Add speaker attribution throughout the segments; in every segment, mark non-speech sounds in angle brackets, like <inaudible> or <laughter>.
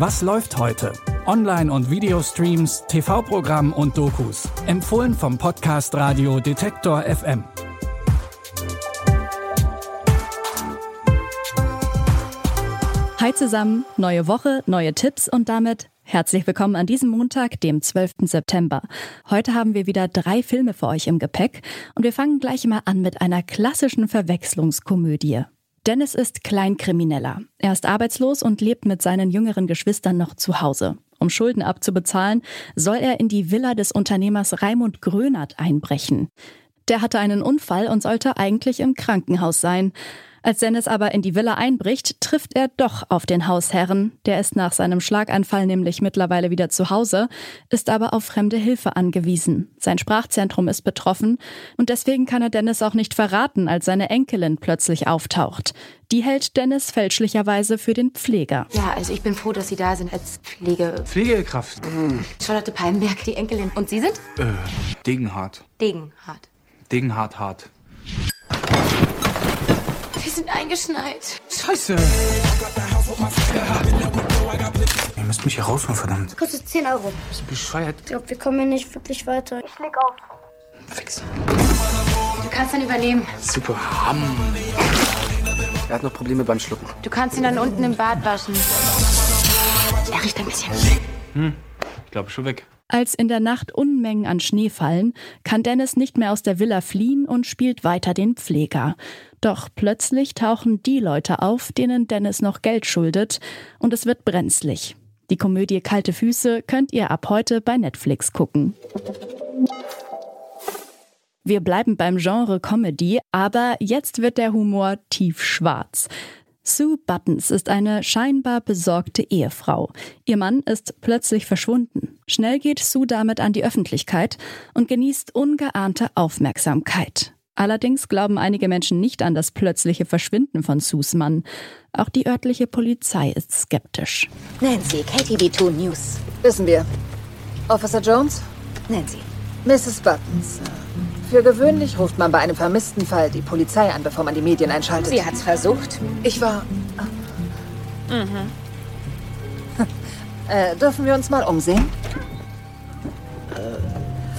Speaker 1: Was läuft heute? Online- und Videostreams, TV-Programm und Dokus. Empfohlen vom Podcast Radio Detektor FM.
Speaker 2: Hi zusammen, neue Woche, neue Tipps und damit herzlich willkommen an diesem Montag, dem 12. September. Heute haben wir wieder drei Filme für euch im Gepäck und wir fangen gleich mal an mit einer klassischen Verwechslungskomödie. Dennis ist Kleinkrimineller. Er ist arbeitslos und lebt mit seinen jüngeren Geschwistern noch zu Hause. Um Schulden abzubezahlen, soll er in die Villa des Unternehmers Raimund Grönert einbrechen. Der hatte einen Unfall und sollte eigentlich im Krankenhaus sein. Als Dennis aber in die Villa einbricht, trifft er doch auf den Hausherren. Der ist nach seinem Schlaganfall nämlich mittlerweile wieder zu Hause, ist aber auf fremde Hilfe angewiesen. Sein Sprachzentrum ist betroffen und deswegen kann er Dennis auch nicht verraten, als seine Enkelin plötzlich auftaucht. Die hält Dennis fälschlicherweise für den Pfleger.
Speaker 3: Ja, also ich bin froh, dass Sie da sind als Pflege.
Speaker 4: Pflegekraft.
Speaker 3: Charlotte Palmenberg, die Enkelin. Und Sie sind?
Speaker 4: Äh, Degenhardt.
Speaker 3: Degenhardt.
Speaker 4: Degenhardt hart.
Speaker 3: Wir sind eingeschneit.
Speaker 4: Scheiße. Ihr müsst mich hier rausholen, verdammt.
Speaker 5: Kostet 10 Euro.
Speaker 4: Bist du bescheuert?
Speaker 5: Ich glaube, wir kommen hier nicht wirklich weiter. Ich leg auf.
Speaker 4: Fix.
Speaker 3: Du kannst dann übernehmen.
Speaker 4: Super. Ham.
Speaker 6: Er hat noch Probleme beim Schlucken.
Speaker 3: Du kannst ihn dann unten im Bad waschen. Er riecht ein bisschen.
Speaker 4: Ich glaube schon weg.
Speaker 2: Als in der Nacht Unmengen an Schnee fallen, kann Dennis nicht mehr aus der Villa fliehen und spielt weiter den Pfleger. Doch plötzlich tauchen die Leute auf, denen Dennis noch Geld schuldet, und es wird brenzlig. Die Komödie Kalte Füße könnt ihr ab heute bei Netflix gucken. Wir bleiben beim Genre Comedy, aber jetzt wird der Humor tiefschwarz. Sue Buttons ist eine scheinbar besorgte Ehefrau. Ihr Mann ist plötzlich verschwunden. Schnell geht Sue damit an die Öffentlichkeit und genießt ungeahnte Aufmerksamkeit. Allerdings glauben einige Menschen nicht an das plötzliche Verschwinden von Sues Mann. Auch die örtliche Polizei ist skeptisch.
Speaker 7: Nancy, KTV2 News.
Speaker 8: Wissen wir. Officer Jones?
Speaker 7: Nancy.
Speaker 8: Mrs. Buttons. Für gewöhnlich ruft man bei einem vermissten Fall die Polizei an, bevor man die Medien einschaltet.
Speaker 7: Sie hat's versucht.
Speaker 8: Ich war. <laughs> äh, dürfen wir uns mal umsehen?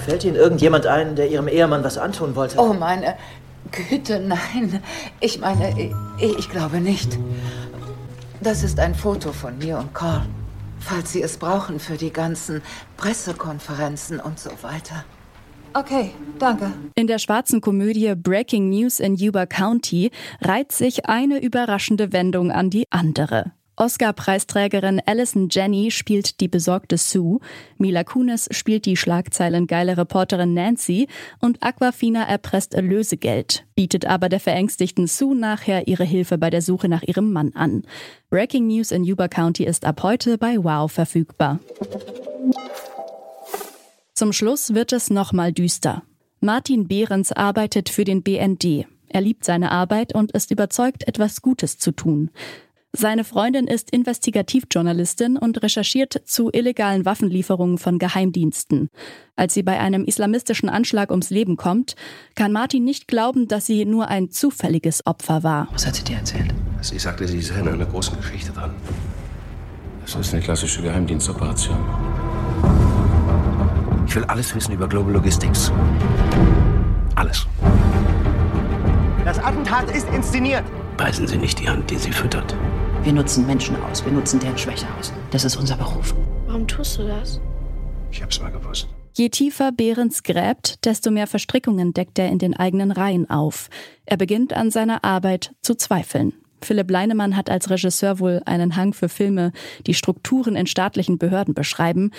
Speaker 9: Fällt Ihnen irgendjemand ein, der Ihrem Ehemann was antun wollte?
Speaker 10: Oh, meine Güte, nein. Ich meine, ich, ich glaube nicht. Das ist ein Foto von mir und Carl. Falls Sie es brauchen für die ganzen Pressekonferenzen und so weiter.
Speaker 8: Okay, danke.
Speaker 2: In der schwarzen Komödie Breaking News in Yuba County reiht sich eine überraschende Wendung an die andere. Oscar-Preisträgerin Alison Jenny spielt die besorgte Sue, Mila Kunis spielt die schlagzeilengeile Reporterin Nancy und Aquafina erpresst Lösegeld, bietet aber der verängstigten Sue nachher ihre Hilfe bei der Suche nach ihrem Mann an. Breaking News in Yuba County ist ab heute bei Wow verfügbar. Zum Schluss wird es nochmal düster. Martin Behrens arbeitet für den BND. Er liebt seine Arbeit und ist überzeugt, etwas Gutes zu tun. Seine Freundin ist Investigativjournalistin und recherchiert zu illegalen Waffenlieferungen von Geheimdiensten. Als sie bei einem islamistischen Anschlag ums Leben kommt, kann Martin nicht glauben, dass sie nur ein zufälliges Opfer war.
Speaker 9: Was hat sie dir erzählt?
Speaker 6: Sie sagte, sie sei in einer großen Geschichte dran.
Speaker 11: Das ist eine klassische Geheimdienstoperation.
Speaker 6: Ich will alles wissen über Global Logistics. Alles.
Speaker 12: Das Attentat ist inszeniert.
Speaker 6: Beißen Sie nicht die Hand, die Sie füttert.
Speaker 7: Wir nutzen Menschen aus. Wir nutzen deren Schwäche aus. Das ist unser Beruf.
Speaker 5: Warum tust du das?
Speaker 6: Ich hab's mal gewusst.
Speaker 2: Je tiefer Behrens gräbt, desto mehr Verstrickungen deckt er in den eigenen Reihen auf. Er beginnt an seiner Arbeit zu zweifeln. Philipp Leinemann hat als Regisseur wohl einen Hang für Filme, die Strukturen in staatlichen Behörden beschreiben.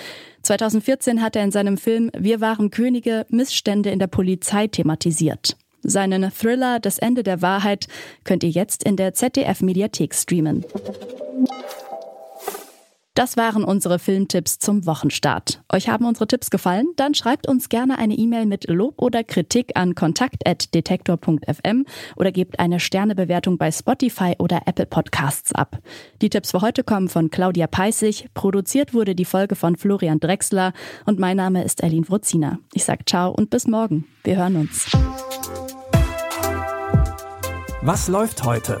Speaker 2: 2014 hat er in seinem Film Wir waren Könige Missstände in der Polizei thematisiert. Seinen Thriller Das Ende der Wahrheit könnt ihr jetzt in der ZDF-Mediathek streamen. Das waren unsere Filmtipps zum Wochenstart. Euch haben unsere Tipps gefallen? Dann schreibt uns gerne eine E-Mail mit Lob oder Kritik an kontakt.detektor.fm oder gebt eine Sternebewertung bei Spotify oder Apple Podcasts ab. Die Tipps für heute kommen von Claudia Peissig. Produziert wurde die Folge von Florian Drexler und mein Name ist Erlin Wruzina. Ich sag ciao und bis morgen. Wir hören uns.
Speaker 1: Was läuft heute?